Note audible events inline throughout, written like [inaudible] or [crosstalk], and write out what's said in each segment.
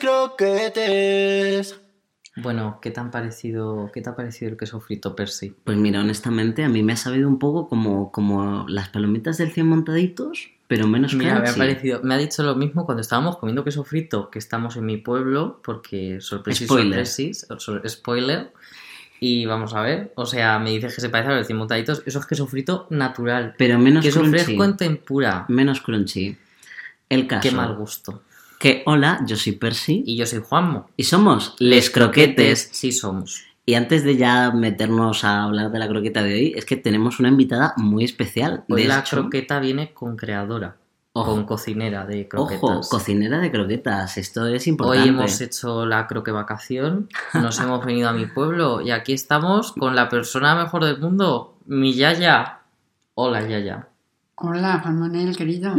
croquetes. Bueno, ¿qué te, han parecido, ¿qué te ha parecido el queso frito Percy? Pues mira, honestamente, a mí me ha sabido un poco como, como las palomitas del 100 montaditos, pero menos Mira, me ha crunchy. parecido, me ha dicho lo mismo cuando estábamos comiendo queso frito, que estamos en mi pueblo, porque sorpresa Spoiler. sorpresis, so- spoiler. Y vamos a ver, o sea, me dices que se parece a los 100 montaditos, eso es queso frito natural. Pero menos queso crunchy. fresco en tempura. Menos crunchy. El caso. Qué mal gusto. Que hola, yo soy Percy Y yo soy Juanmo. y somos Les Croquetes. Sí somos. Y antes de ya meternos a hablar de la croqueta de hoy, es que tenemos una invitada muy especial. Hoy de la hecho, croqueta viene con creadora, Ojo. con cocinera de croquetas. Ojo, cocinera de croquetas, esto es importante. Hoy hemos hecho la croque vacación, nos [laughs] hemos venido a mi pueblo y aquí estamos con la persona mejor del mundo, mi Yaya. Hola Yaya. Hola, Juan Manuel, querido.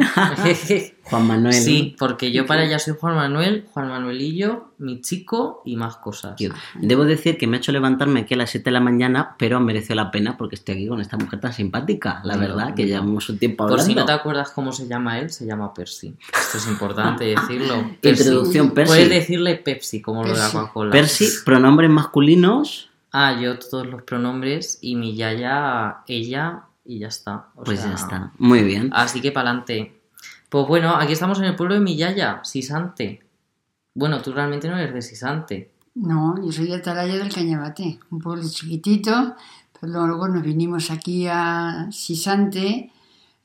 [laughs] Juan Manuel. sí, porque yo para ella soy Juan Manuel, Juan Manuelillo, mi chico y más cosas. Debo decir que me ha hecho levantarme aquí a las 7 de la mañana, pero mereció la pena porque estoy aquí con esta mujer tan simpática. La No, verdad, que llevamos un tiempo Por hablando. si no te acuerdas cómo se llama él, se llama Percy. Esto es importante [laughs] decirlo. [laughs] Percy. Introducción, Percy. Puedes decirle Pepsi, como lo de la Percy. Coca-Cola. Percy, pronombres masculinos, Ah, yo todos los pronombres y mi Yaya, ella y ya está. O pues sea, ya está. Muy bien. Así que para adelante. Pues bueno, aquí estamos en el pueblo de Millaya, Sisante. Bueno, tú realmente no eres de Sisante. No, yo soy de Atalaya del Cañabate, un pueblo chiquitito, pero luego nos vinimos aquí a Sisante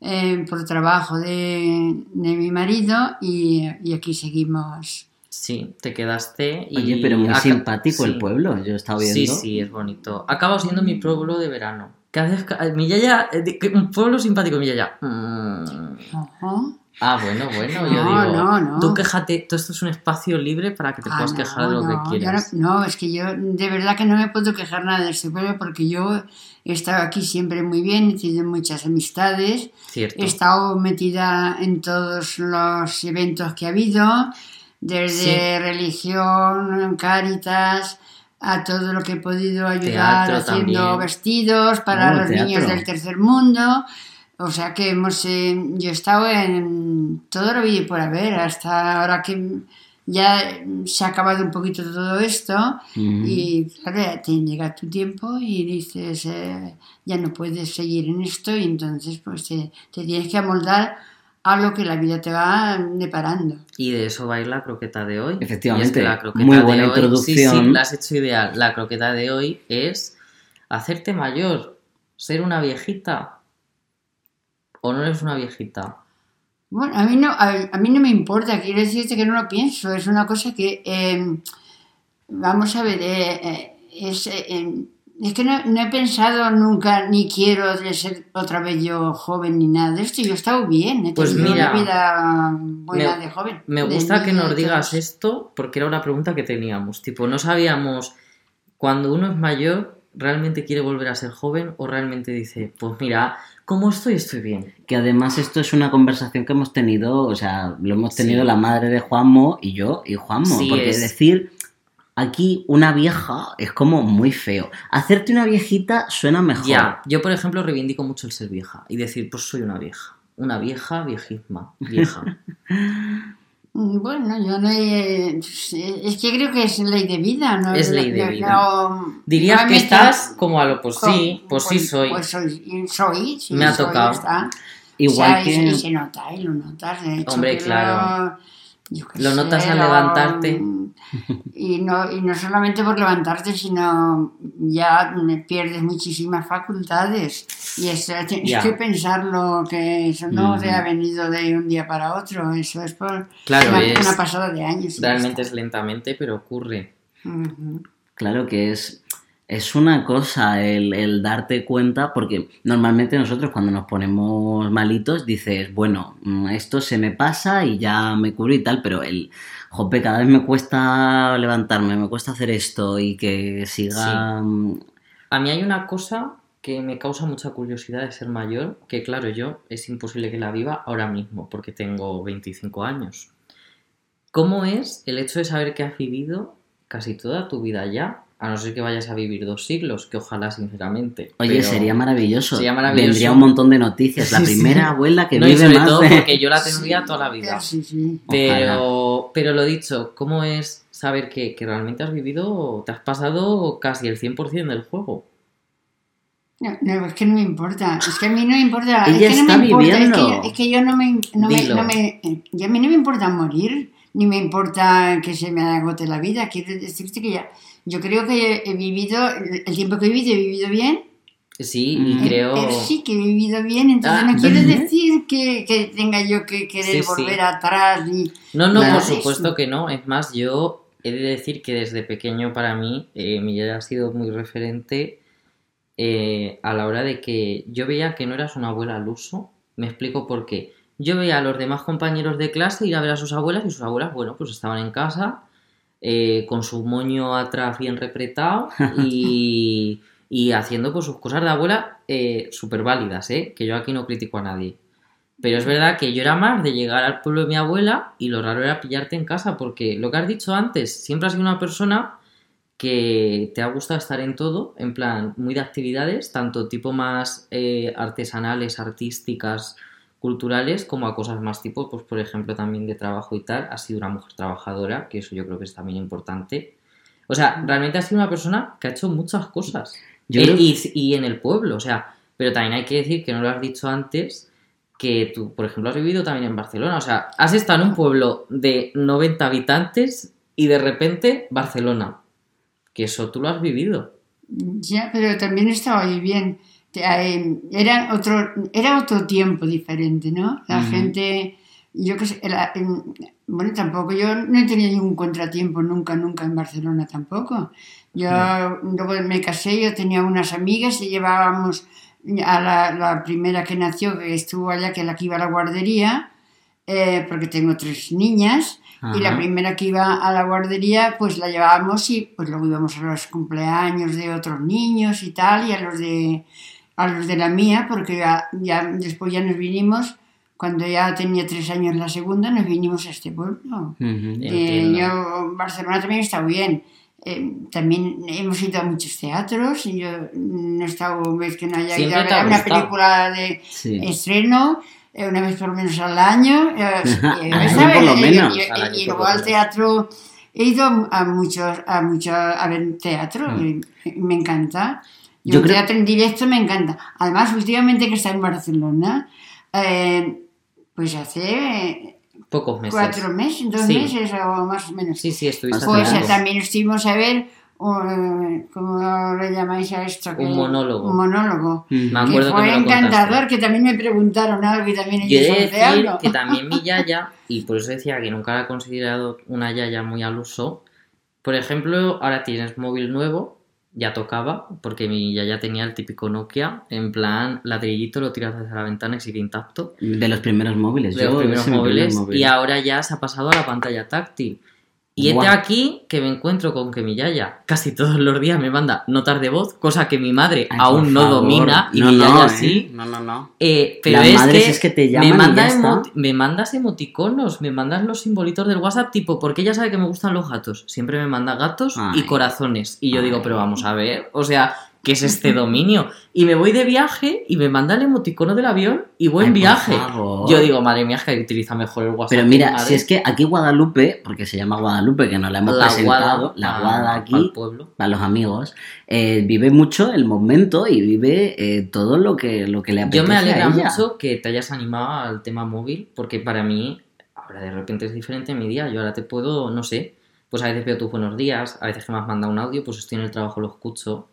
eh, por trabajo de, de mi marido y, y aquí seguimos. Sí, te quedaste y... Oye, pero muy simpático el pueblo, yo he estado viendo. Sí, sí, es bonito. Acaba siendo mi pueblo de verano. Cada vez que- Millaya, eh, que- un pueblo simpático, Millaya. Mm. Ojo. Ah, bueno, bueno, yo No, digo, no, no. tú quéjate, todo esto es un espacio libre para que te Ah, puedas no, quejar de lo no, que yo quieras. No, es que yo de verdad que no me puedo quejar nada de este pueblo porque yo he estado aquí siempre muy bien, he tenido muchas amistades, Cierto. he estado metida en todos los eventos que ha habido, desde religión, cáritas, a todo lo que he podido ayudar Teatro haciendo también. vestidos para Oh, los teatro. niños del tercer mundo. O sea que hemos, eh, yo he estado en todo lo vi por haber, hasta ahora que ya se ha acabado un poquito todo esto y claro, ya te llega tu tiempo y dices, eh, ya no puedes seguir en esto y entonces pues te, te tienes que amoldar a lo que la vida te va deparando. Y de eso va a ir la croqueta de hoy. Efectivamente, Y es que la croqueta muy de buena hoy- introducción. Sí, sí, la has hecho ideal. La croqueta de hoy es hacerte mayor, ser una viejita. ¿O no eres una viejita? Bueno, a mí no, a, a mí no me importa, quiero decirte que no lo pienso, es una cosa que, eh, vamos a ver, eh, eh, es, eh, eh, es que no, no he pensado nunca, ni quiero ser otra vez yo joven ni nada de esto, yo he estado bien, he Pues tenido mira, una vida buena me- de joven. Me gusta que nos digas esto porque era una pregunta que teníamos. Tipo, no sabíamos cuando uno es mayor, ¿realmente quiere volver a ser joven o realmente dice, pues mira, como estoy, estoy bien? Que además esto es una conversación que hemos tenido, o sea, lo hemos tenido Sí. la madre de Juanmo y yo y Juanmo. Sí, porque es- decir aquí una vieja es como muy feo. Hacerte una viejita suena mejor. Ya, yo por ejemplo reivindico mucho el ser vieja y decir, pues soy una vieja. Una vieja, viejísima, vieja. [laughs] Mm, Bueno, yo no he- es que creo que es ley de vida, ¿no? Es ley de vida. no- Dirías no que estás como a lo, pues sí, pues sí soy. Pues soy, soy, sí, Me ha soy, tocado. está. Igual O sea, y- que... y se nota, y lo notas, de hecho. Hombre, claro. Lo, yo qué Lo notas al lo- levantarte. Y no, y no solamente por levantarte, sino ya pierdes muchísimas facultades. Y eso tienes Ya. que pensarlo, que eso no Ujú. te ha venido de un día para otro. Eso es por Claro, una, es- una pasada de años. Realmente es lentamente, pero ocurre. Claro que es, es una cosa el, el darte cuenta, porque normalmente nosotros cuando nos ponemos malitos dices, bueno, mm, esto se me pasa y ya me curo y tal, pero el, jope, cada vez me cuesta levantarme, me cuesta hacer esto y que siga... mm, A mí hay una cosa que me causa mucha curiosidad de ser mayor, que claro, yo es imposible que la viva ahora mismo, porque tengo 25 años. ¿Cómo es el hecho de saber que has vivido casi toda tu vida ya A no ser que vayas a vivir dos siglos, que ojalá, sinceramente. Oye, pero- sería maravilloso. Sería maravilloso. Vendría un montón de noticias. La [laughs] Sí, sí. primera abuela que No, y vive sobre más todo de- porque yo la [laughs] tendría toda la vida. Sí, sí. Pero, pero lo dicho, ¿cómo es saber que, que realmente has vivido, te has pasado casi el 100% del juego? No, no, es que no me importa. Es que a mí no me importa. [laughs] Ella es que no está me importa. Es viviendo. que, es que yo no me, no me, no me- eh, y a mí no me importa morir, ni me importa que se me agote la vida. Quiero decirte que ya, yo creo que he vivido, el tiempo que he vivido, he vivido bien. Sí, y creo... Sí, que he vivido bien. Entonces Ah, no quiere decir que, que tenga yo que querer Sí, sí. volver atrás. Ni, No, no, por supuesto que no. Es más, yo he de decir que desde pequeño para mí eh, mi yaya ha sido muy referente eh, a la hora de que yo veía que no eras una abuela al uso. Me explico por qué. Yo veía a los demás compañeros de clase ir a ver a sus abuelas y sus abuelas, bueno, pues estaban en casa eh, con su moño atrás bien repretado [laughs] y, y haciendo pues sus cosas de abuela súper válidas, ¿eh? Que yo aquí no critico a nadie. Pero es verdad que yo era más de llegar al pueblo de mi abuela y lo raro era pillarte en casa, porque lo que has dicho antes, siempre has sido una persona que te ha gustado estar en todo, en plan, muy de actividades, tanto tipo más eh, artesanales, artísticas, culturales, como a cosas más tipo, pues por ejemplo, también de trabajo y tal. Has sido una mujer trabajadora, que eso yo creo que es también importante. O sea, realmente has sido una persona que ha hecho muchas cosas. Yo Eh, creo- y, y en el pueblo, o sea, pero también hay que decir que no lo has dicho antes, que tú, por ejemplo, has vivido también en Barcelona. O sea, has estado en un pueblo de 90 habitantes y de repente Barcelona. Que eso tú lo has vivido. Ya, pero también estaba ahí bien. Era otro, era otro tiempo diferente, ¿no? La Ujú. gente, yo que sé, era- en- bueno, tampoco, yo no he tenido ningún contratiempo nunca, nunca en Barcelona tampoco. Yo luego me casé, yo tenía unas amigas y llevábamos a la, la primera que nació, que estuvo allá, que es la que iba a la guardería, eh, porque tengo tres niñas, y la Ajá. primera que iba a la guardería, pues la llevábamos y pues luego íbamos a los cumpleaños de otros niños y tal, y a los de, a los de la mía, porque ya, ya después ya nos vinimos, cuando ya tenía tres años la segunda, nos vinimos a este pueblo. Ujú. Eh, Entiendo. yo, Barcelona también está bien. Eh, también hemos ido a muchos teatros y yo no he estado vez que no haya ido a ver una película de Sí. estreno eh, una vez por lo menos al año. eh, [laughs] eh, Y- luego al teatro he ido a muchos, a muchos, a ver teatro, Mm. y me encanta. Yo un creo- teatro en directo me encanta. Además, últimamente que está en Barcelona, eh, pues hace Pocos meses. cuatro meses, dos Sí. meses o más o menos. Sí, sí, estuviste Pues también estuvimos a ver, eh, ¿cómo le llamáis a esto? Que- Un monólogo. Un monólogo. Ujú. Me Que acuerdo que fue me lo encantador, contaste. que también me preguntaron algo y también Yo he ellos de decir que también [laughs] mi yaya, y por eso decía que nunca la he considerado una yaya muy al uso, por ejemplo, ahora tienes móvil nuevo, ya tocaba, porque mi yaya tenía el típico Nokia, en plan, ladrillito lo tiras desde la ventana y sigue intacto, De los primeros móviles. de los primeros móviles, móvil. y ahora ya se ha pasado a la pantalla táctil. Y este aquí que me encuentro con que mi yaya casi todos los días me manda notas de voz, cosa que mi madre Ay, aún no favor. domina y no, mi no, yaya ¿eh? sí. No, no, no. Eh, pero Las es madres que, es que te llaman me, manda me mandas emoticonos, me mandas los simbolitos del WhatsApp, tipo, porque ella sabe que me gustan los gatos. Siempre me manda gatos y corazones. Y yo digo, pero vamos a ver, o sea, ¿qué es este dominio? Y me voy de viaje y me manda el emoticono del avión y buen Ay, viaje. Yo digo, madre mía, es que utiliza mejor el WhatsApp. Pero mira, madre. si es que aquí Guadalupe, porque se llama Guadalupe, que nos la hemos la presentado, guada, la pa- guada aquí, pueblo. para los amigos, eh, vive mucho el momento y vive eh, todo lo que, lo que le apetece Yo me alegra a ella. mucho que te hayas animado al tema móvil, porque para mí, ahora de repente es diferente mi día. Yo ahora te puedo, no sé, pues a veces veo tus buenos días, a veces que me has mandado un audio, pues estoy en el trabajo, lo escucho.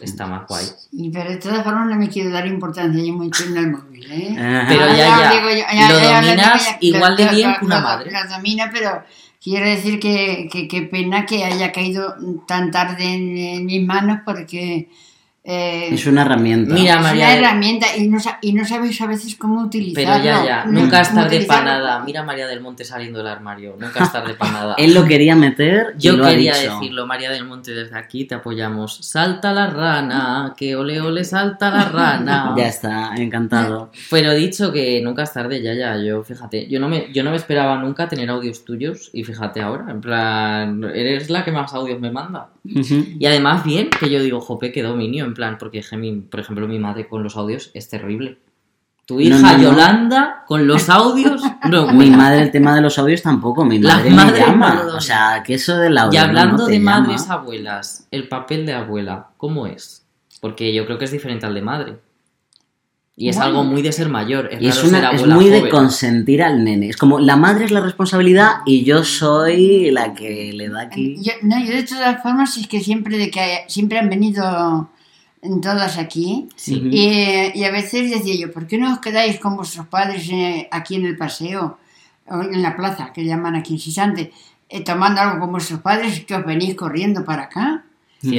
Está más guay. Pero de todas formas no me quiero dar importancia yo mucho en el móvil, ¿eh? Ajá. Pero ya, ya, digo lo dominas ya, igual de bien que una madre. Lo domina, pero quiero decir que, que, que pena que haya caído tan tarde en, en mis manos porque eh, Es una herramienta. Mira, es María una de- herramienta y no, y no sabes a veces cómo utilizarlo. Pero ya, ya, no- nunca es tarde para nada. Mira a María del Monte saliendo del armario, nunca es tarde para nada. [laughs] Él lo quería meter y Yo lo ha quería dicho. decirlo, María del Monte, desde aquí te apoyamos. Salta la rana, que ole ole salta la rana. [laughs] Ya está, encantado. Pero dicho que nunca es tarde, ya, ya, yo, fíjate, yo no me, yo no me esperaba nunca tener audios tuyos y fíjate ahora, en plan, eres la que más audios me manda. Y además bien, que yo digo, jope, qué dominio, en plan, porque mi- por ejemplo, mi madre con los audios es terrible. Tu hija no, no. Yolanda con los audios, [laughs] no, Mi madre, el tema de los audios tampoco. Mi Las madre me llama. lo O sea, que eso del audio. Y hablando no te de llama. madres abuelas, el papel de abuela, ¿cómo es? Porque yo creo que es diferente al de madre. Y es Bueno. algo muy de ser mayor. Es, Y es, ser muy de consentir al nene. Es como la madre es la responsabilidad y yo soy la que le da aquí. Yo, no, yo de todas formas es que siempre de que siempre han venido en todas aquí Sí. Y, y a veces decía yo, ¿por qué no os quedáis con vuestros padres eh, aquí en el paseo o en la plaza que llaman aquí en Sisante, eh, tomando algo con vuestros padres que os venís corriendo para acá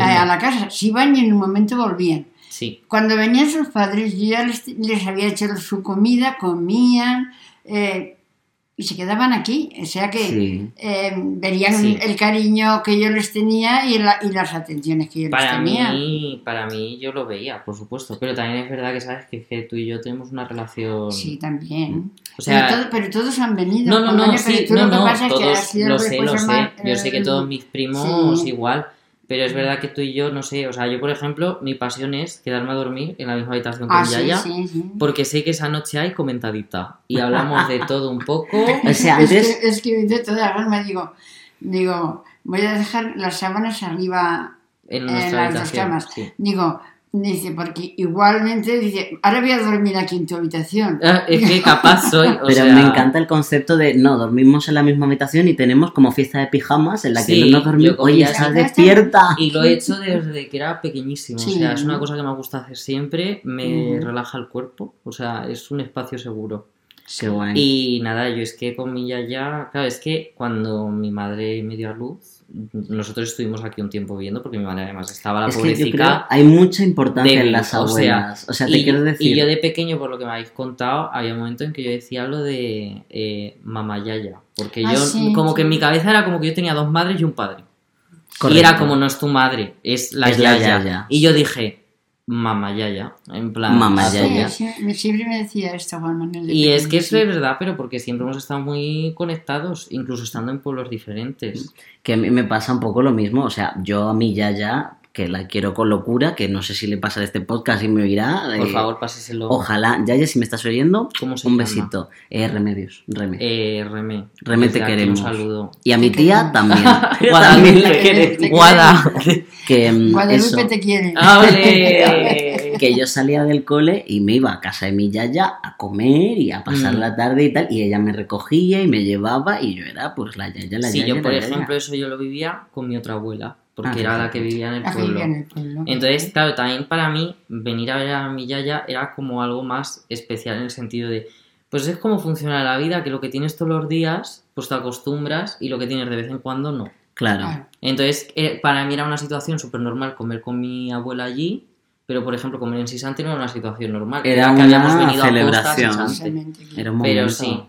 a, a la casa? Si iban y en un momento volvían. Sí. Cuando venían sus padres, yo ya les, les había hecho su comida, comían eh, y se quedaban aquí. O sea que Sí. eh, verían Sí. el cariño que yo les tenía y, la- y las atenciones que yo Para les tenía. mí, para mí yo lo veía, por supuesto. Pero también es verdad que sabes que, que tú y yo tenemos una relación. Sí, también. O sea, pero, todo- pero todos han venido. No, no, no, sí, no, lo que no, pasa es que todos sido lo sé, lo sé. más, Yo sé que eh, todos mis primos sí. igual, pero es verdad que tú y yo, no sé, o sea, yo por ejemplo, mi pasión es quedarme a dormir en la misma habitación con Ah, sí, Yaya, sí, sí. porque sé que esa noche hay comentadita y [laughs] hablamos de todo un poco. O sea, es, antes. que, es que de todas formas digo, digo, voy a dejar las sábanas arriba En en las dos camas. Digo, dice, porque igualmente dice, ahora voy a dormir aquí en tu habitación. Ah, Es que capaz soy, o [laughs] Pero sea, me encanta el concepto de no, dormimos en la misma habitación y tenemos como fiesta de pijamas en la que Sí, no nos dormimos. Oye, estás Ya está. despierta. Y lo he hecho desde que era pequeñísimo. Sí. O sea, es una cosa que me gusta hacer siempre. Me relaja el cuerpo. O sea, es un espacio seguro. Qué guay. Y nada, yo es que con mi yaya. Claro, es que cuando mi madre me dio a luz, nosotros estuvimos aquí un tiempo viviendo porque mi madre además estaba la es que yo creo pobrecita. hay mucha importancia en las o sea, abuelas. O sea, te y, quiero decir. y yo de pequeño, por lo que me habéis contado, había un momento en que yo decía lo de eh, mamá yaya. Porque Ah, yo, sí, como sí. que en mi cabeza era como que yo tenía dos madres y un padre. Y era como no es tu madre, es la, Es la yaya. yaya. Y yo dije, mamá yaya. En plan, Mamá a Sí, siempre me decía esto Juan Manuel. de Y es que es sí. verdad, pero porque siempre hemos estado muy conectados, incluso estando en pueblos diferentes. Que a mí me pasa un poco lo mismo. O sea, yo a mi Yaya, que la quiero con locura, que no sé si le pasa de este podcast y me oirá. Por eh, favor, páseselo. Ojalá. Yaya, si me estás oyendo, ¿Cómo se un llama? besito. Eh, remedios. Reme. Eh, Reme. Reme, te queremos. Un saludo. y a mi tía también. [laughs] Guada, También te te Guada. [laughs] que mm, Guadalupe eso, te quiere. [laughs] Que yo salía del cole y me iba a casa de mi yaya a comer y a pasar Mm. la tarde y tal, y ella me recogía y me llevaba y yo era pues la yaya, la Sí, yaya. yo por yaya. ejemplo eso yo lo vivía con mi otra abuela, porque Ah, era la que vivía en el La que pueblo. vivía en el pueblo. Entonces, claro, también para mí venir a ver a mi yaya era como algo más especial en el sentido de, pues es como funciona la vida, que lo que tienes todos los días, pues te acostumbras y lo que tienes de vez en cuando no. Claro. Claro. Entonces, eh, para mí era una situación súper normal comer con mi abuela allí, pero por ejemplo comer en Sisante no era una situación normal. Era que una habíamos venido a celebración. Sisante. Precisamente. Era un Pero momento. sí,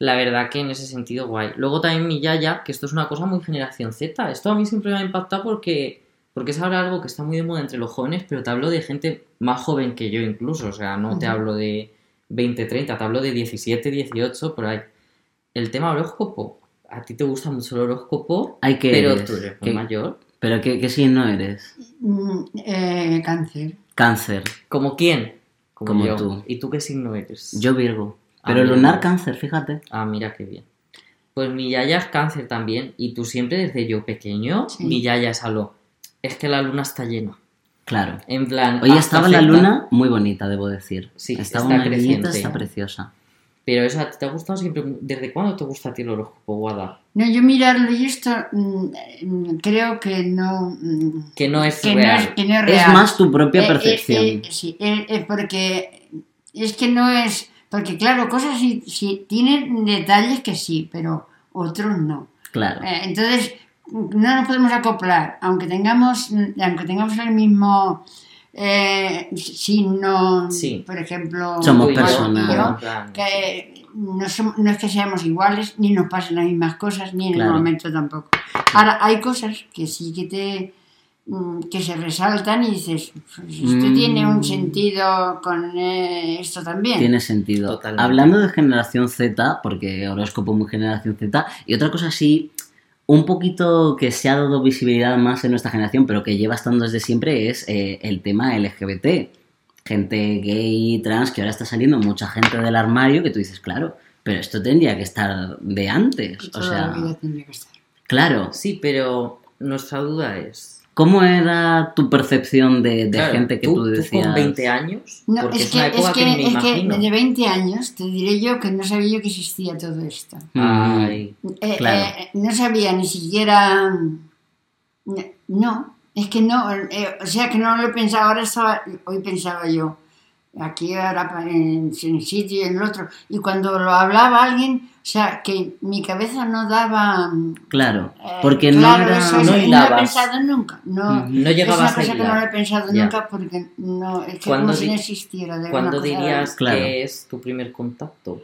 la verdad que en ese sentido guay. Luego también mi yaya, que esto es una cosa muy generación Z. Esto a mí siempre me ha impactado porque, porque es ahora algo que está muy de moda entre los jóvenes, pero te hablo de gente más joven que yo incluso. O sea, no te hablo de 20, 30, te hablo de 17, 18, por ahí. El tema horóscopo. A ti te gusta mucho el horóscopo, Ay, ¿qué pero eres? tú eres muy ¿Qué- mayor. ¿Pero qué, qué signo eres? Mm, eh, cáncer. Cáncer. ¿Como quién? Como yo. tú. ¿Y tú qué signo eres? Yo Virgo. Ah, Pero Virgo. lunar cáncer, fíjate. Ah, mira qué bien. Pues mi yaya es cáncer también. Y tú siempre desde yo pequeño, Sí. mi yaya es algo. Es que la luna está llena. Claro. En plan. Hoy estaba la afecta- luna muy bonita, debo decir. Sí, estaba está una niñita, creciente. está preciosa. Pero eso, ¿a ti ¿te ha gustado siempre? ¿Desde cuándo te gusta a ti el horóscopo, Guada? No, yo mirarlo y esto mm, creo que no. mm, Que no es que no real. es, que no es Es real. más tu propia Eh, eh, percepción. eh, sí, eh, eh, porque es que no es. Porque, claro, cosas sí, sí tienen detalles que sí, pero otros no. Claro. Eh, entonces, no nos podemos acoplar, aunque tengamos, aunque tengamos el mismo, eh, si no, Sí. por ejemplo, Somos personas. que no, som- no es que seamos iguales, ni nos pasen las mismas cosas, ni en Claro. el momento tampoco. Ahora, hay cosas que sí que te que se resaltan y dices, pues esto Mm. tiene un sentido con eh, esto también. Tiene sentido. Totalmente. Hablando de generación Z, porque horóscopo muy generación Z, y otra cosa así, un poquito que se ha dado visibilidad más en nuestra generación, pero que lleva estando desde siempre, es eh, el tema LGBT. Gente gay, trans, que ahora está saliendo mucha gente del armario, que tú dices, claro, pero esto tendría que estar de antes. O sea, la vida tendría que estar. claro. Sí, pero nuestra duda es... ¿Cómo era tu percepción de, de claro, gente que tú, decías? con 20 años, No, porque es es, que, es que, que, que de 20 años te diré yo que no sabía yo que existía todo esto. Ay, Eh, Claro. eh, no sabía ni siquiera. No, es que no, eh, o sea que no lo he pensado. Ahora estaba, hoy pensaba yo, aquí ahora pa- en, el sitio y en el otro. Y cuando lo hablaba alguien, o sea, que mi cabeza no daba. mm, Claro, eh, porque claro, no era... eso no es- no lo he pensado nunca. No, Ujú. no es llegabas una a cosa que no lo he pensado Ya. nunca porque no, es que ¿Cuándo como si no existiera. De ¿Cuándo dirías Claro. que es tu primer contacto?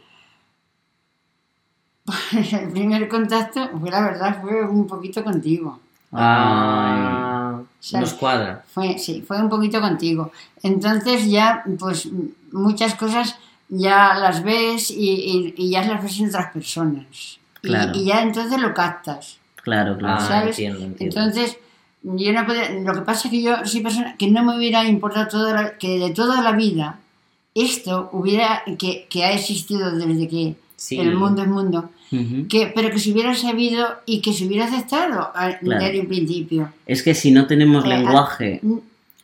[laughs] El primer contacto, fue la verdad, fue un poquito contigo. Ah, sea, nos cuadra. Fue, sí, fue un poquito contigo. Entonces ya, pues muchas cosas ya las ves y, y- y ya las ves en otras personas. Y- Claro. Y, ya entonces lo captas. Claro, claro. Ah, entiendo, entiendo. Entonces, yo no podía- lo que pasa es que yo soy persona que no me hubiera importado toda la- que de toda la vida esto hubiera, que, que ha existido desde que Sí. el mundo es mundo, Ujú. que, pero que se hubiera sabido y que se hubiera aceptado a- Claro. desde un principio. Es que si no tenemos Eh, lenguaje,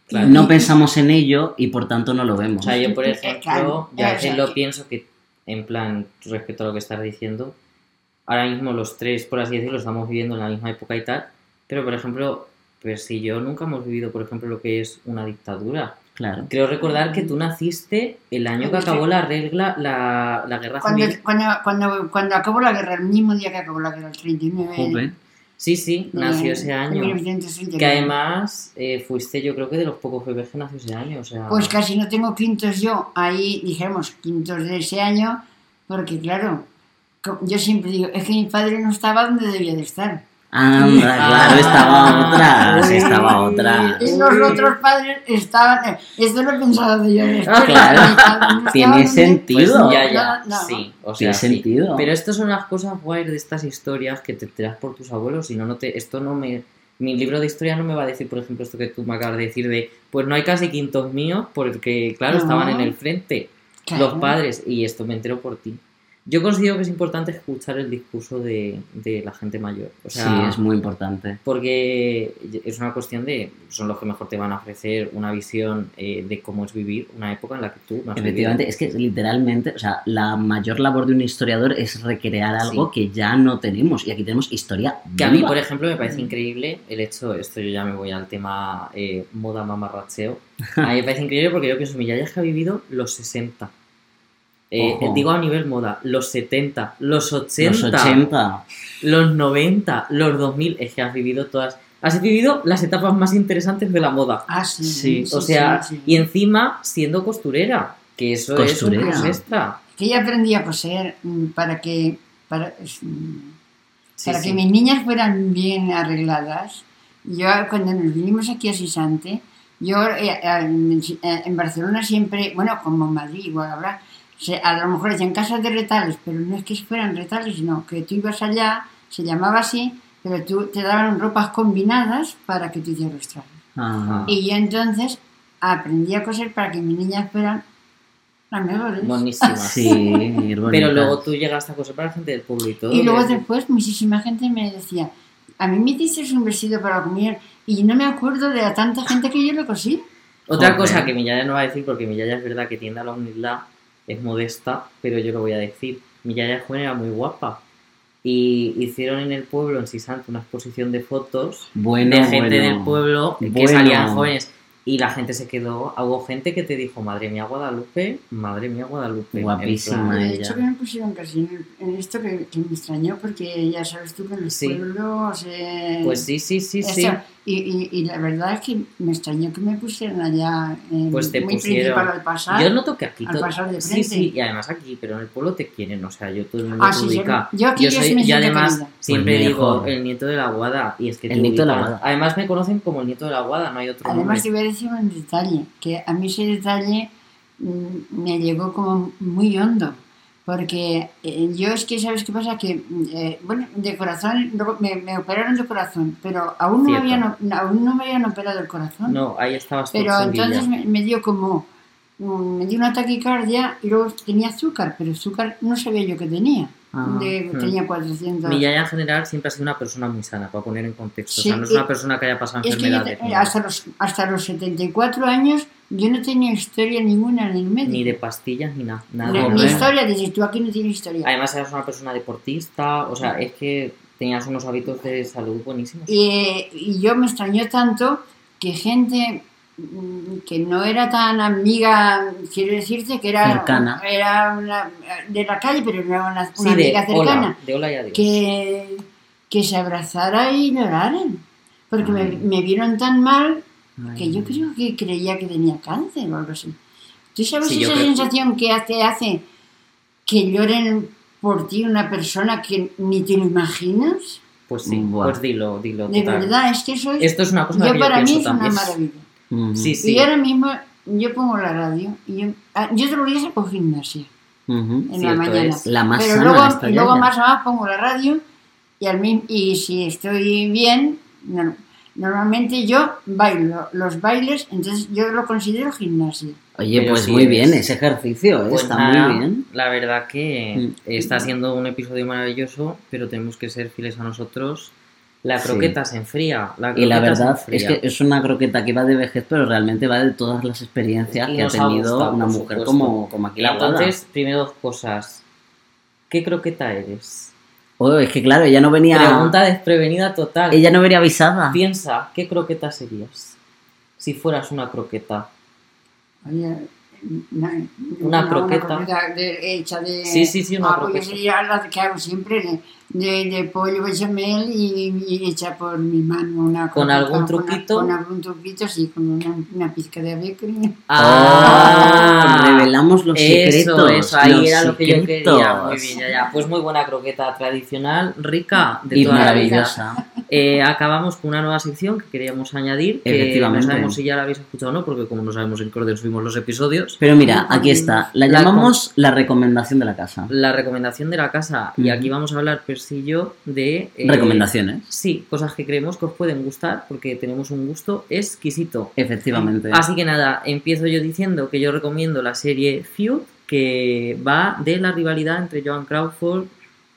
Claro. no pensamos en ello y por tanto no lo vemos. O sea, yo por ejemplo, claro, ya que lo pienso que, en plan, respecto a lo que estás diciendo, ahora mismo los tres, por así decirlo, estamos viviendo en la misma época y tal, pero por ejemplo, pues si yo nunca hemos vivido, por ejemplo, lo que es una dictadura. Claro. Creo recordar que tú naciste el año que acabó la regla, la, la guerra Cuando, civil. cuando, cuando, cuando acabó la guerra, el mismo día que acabó la guerra, el 39 Jope. Sí, sí, de- nació ese año. 1939. Que además eh, fuiste, yo creo que de los pocos bebés que nació ese año. O sea, Pues casi no tengo quintos yo, ahí dijéramos quintos de ese año, porque claro, yo siempre digo, es que mi padre no estaba donde debía de estar. Anda, claro, estaba otra. Sí, estaba otra. Y los otros padres estaban, eh, esto lo he pensado yo después. Ah, claro. [laughs] Tiene donde- pues sentido. ya, ya, No, no. sí. O sea, Tiene sí. sentido. Pero esto son las cosas guays de estas historias que te enteras por tus abuelos, si no, no te, esto no me... Mi libro de historia no me va a decir, por ejemplo, esto que tú me acabas de decir de, pues no hay casi quintos míos porque, claro, No. estaban en el frente Claro. los padres y esto me entero por ti. Yo considero que es importante escuchar el discurso de, de la gente mayor. O sea, Sí, es muy importante. porque es una cuestión de, son los que mejor te van a ofrecer una visión eh, de cómo es vivir una época en la que tú no has Efectivamente, vivido. es que literalmente, o sea, la mayor labor de un historiador es recrear algo Sí. que ya no tenemos. Y aquí tenemos historia Que a mí, por ejemplo, me parece increíble el hecho, esto yo ya me voy al tema eh, moda mamarracheo, a mí me parece increíble porque yo pienso, mi yaya es que ha vivido los 60. Eh, digo a nivel moda, los 70, los 80, Los 80. los 90, los 2000, es que has vivido todas, has vivido las etapas más interesantes de la moda. Ah, sí. Sí, o sea, sí, sí. y encima siendo costurera, que eso Costurera. es un extra. Que yo aprendí a coser mm, para que, para, mm, Sí, para sí. que mis niñas fueran bien arregladas. Yo cuando nos vinimos aquí a Sisante, yo eh, en, Barcelona siempre, bueno, como en Madrid, igual habrá, se- a lo mejor decían casas de retales, pero no es que fueran retales, no, que tú ibas allá, se llamaba así, pero tú te daban ropas combinadas para que tú hicieras los trajes. Ajá. Y yo entonces aprendí a coser para que mis niñas fueran las mejores. Buenísima. Sí. [laughs] Pero luego tú llegaste a coser para la gente del pueblo y luego después muchísima gente me decía, a mí me hiciste un vestido para comunión y no me acuerdo de la tanta gente que yo le cosí. Otra Joder. cosa que mi yaya no va a decir, porque mi yaya es verdad que tiende a la humildad, es modesta, pero yo lo voy a decir. Mi yaya joven era muy guapa. Y hicieron en el pueblo, en Sisante, una exposición de fotos Bueno, de gente bueno. del pueblo que Bueno. salían jóvenes. Y la gente se quedó, hubo gente que te dijo, madre mía Guadalupe, madre mía Guadalupe. Guapísima. de hecho que me pusieron casi en, esto que, que me extrañó porque ya sabes tú que en los Sí. pueblos... eh, Pues sí, sí, sí, esto- sí. Y, y, y la verdad es que me extrañó que me pusieran allá en Pues te muy pusieron. principal al pasar. Yo noto que aquí al pasar de Sí, frente. sí, y además aquí, pero en el pueblo te quieren, o sea, yo todo el mundo Ah, te sí, yo- ubica. yo aquí yo sí soy, me y siento además querida. siempre Pues digo el nieto de la guada y es que El te nieto de la. Guada. Además me conocen como el nieto de la guada, no hay otro Además te nombre. voy a decir un detalle, que a mí ese detalle mm, me llegó como muy hondo, porque eh, yo es que, ¿sabes qué pasa? Que, eh, bueno, de corazón, me, me operaron de corazón, pero aún no, me habían, aún no me habían operado el corazón. No, ahí estabas Pero entonces me, me dio como, mm, me dio una taquicardia y luego tenía azúcar, pero azúcar no sabía yo que tenía. Ah, De- hmm. tenía 400. Mi yaya en general siempre ha sido una persona muy sana, para poner en contexto. o Sí, sea, no es una persona que haya pasado Es que yo enfermedades. ni- hasta, los, hasta los 74 años yo no tenía historia ninguna en el médico. Ni de pastillas ni nada. nada. Ni- ni historia, dices tú aquí no tienes historia. Además eras una persona deportista, o sea, es que tenías unos hábitos de salud buenísimos. Y, y yo me extrañó tanto que gente que no era tan amiga, quiero decirte que era, Cercana. era una, de la calle, pero era una, Sí, una de amiga cercana, hola, de hola y adiós. que, que se abrazara y lloraran. Porque me, me vieron tan mal que yo creo que creía que tenía cáncer o algo así. ¿Tú sabes Sí, esa sensación que hace, hace que lloren por ti una persona que ni te lo imaginas? Pues sí, Buah. pues dilo, dilo. De total. verdad, es que eso es... Esto es una cosa yo que para yo mí es una también. Sí, sí. Y ahora mismo yo pongo la radio y yo, ah, yo todos los días hago gimnasia Ujú. en Cierto la mañana. es. La más Pero sana luego, luego más abajo pongo la radio y, al mi- y si estoy bien, no- normalmente yo bailo los bailes, entonces yo lo considero gimnasia. Oye, Pero pues sí muy es. bien, ese ejercicio, ¿eh? Pues está nada, muy bien. La verdad que Mm. está siendo un episodio maravilloso, pero tenemos que ser fieles a nosotros. La Sí. croqueta se enfría. La Y la verdad es que es una croqueta que va de vejez, pero realmente va de todas las experiencias Y que ha tenido gustado, una mujer supuesto. como, como aquí la Guada. Entonces, primero dos cosas. ¿Qué croqueta eres? Oh, es que claro, ella no venía. Pregunta desprevenida total. Ella no venía avisada. Piensa, ¿qué croqueta serías? Si fueras una croqueta. Oye, una, Una croqueta. de- hecha de... Sí, sí, sí, una ah, yo croqueta. sería la que hago siempre, de, de, de pollo bechamel y, y hecha por mi mano. Una ¿Con croqueta, algún una- truquito? Con, algún truquito, sí, con una, una pizca de bacon. Ah, revelamos los Eso, secretos. eso, ahí los era lo que yo secretos. quería. Muy bien, ya, ya. Pues muy buena croqueta tradicional, rica, de Y toda la vida. Eh, acabamos con una nueva sección que queríamos añadir, que no sabemos si ya la habéis escuchado o no, porque como no sabemos en qué orden subimos los episodios. Pero mira, aquí está. La La llamamos la recomendación de la casa. La recomendación de la casa, y aquí vamos a hablar, yo, de... eh, Recomendaciones. Sí, cosas que creemos que os pueden gustar, porque tenemos un gusto exquisito. Efectivamente. Así que nada, empiezo yo diciendo que yo recomiendo la serie Feud, que va de la rivalidad entre Joan Crawford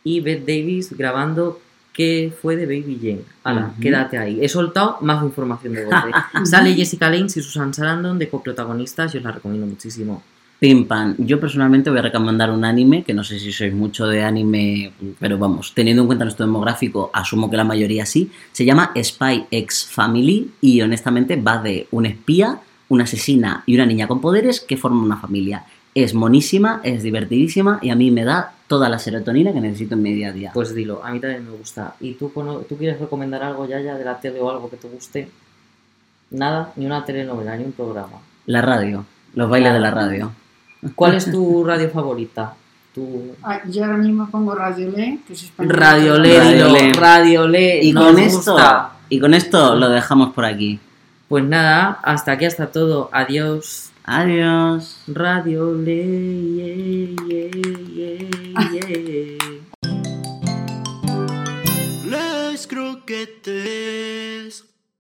y Beth Davis grabando qué fue de Baby Jane. Ujú. quédate ahí. He soltado más información de golpe. [laughs] Sale Jessica Lange y Susan Sarandon de coprotagonistas y os la recomiendo muchísimo. Pim pam. Yo personalmente voy a recomendar un anime, que no sé si sois mucho de anime, pero vamos, teniendo en cuenta nuestro demográfico, asumo que la mayoría sí. Se llama Spy X Family y honestamente va de un espía, una asesina y una niña con poderes que forman una familia. Es monísima, es divertidísima y a mí me da toda la serotonina que necesito en mi día a día. Pues dilo, a mí también me gusta. ¿Y tú, cono- tú quieres recomendar algo ya, ya de la tele o algo que te guste? Nada, ni una telenovela, ni un programa. La radio, los bailes de la radio. ¿Cuál es tu radio favorita? Tu... Ah, yo ahora mismo pongo Radio Le, que es español. Radio Le, Radio dilo, Le. Radio Le, Y nos con esto, gusta. y con esto lo dejamos por aquí. Pues nada, hasta aquí hasta todo. Adiós. Adiós. Radio Le. yeah, yeah, yeah. Las croquetes.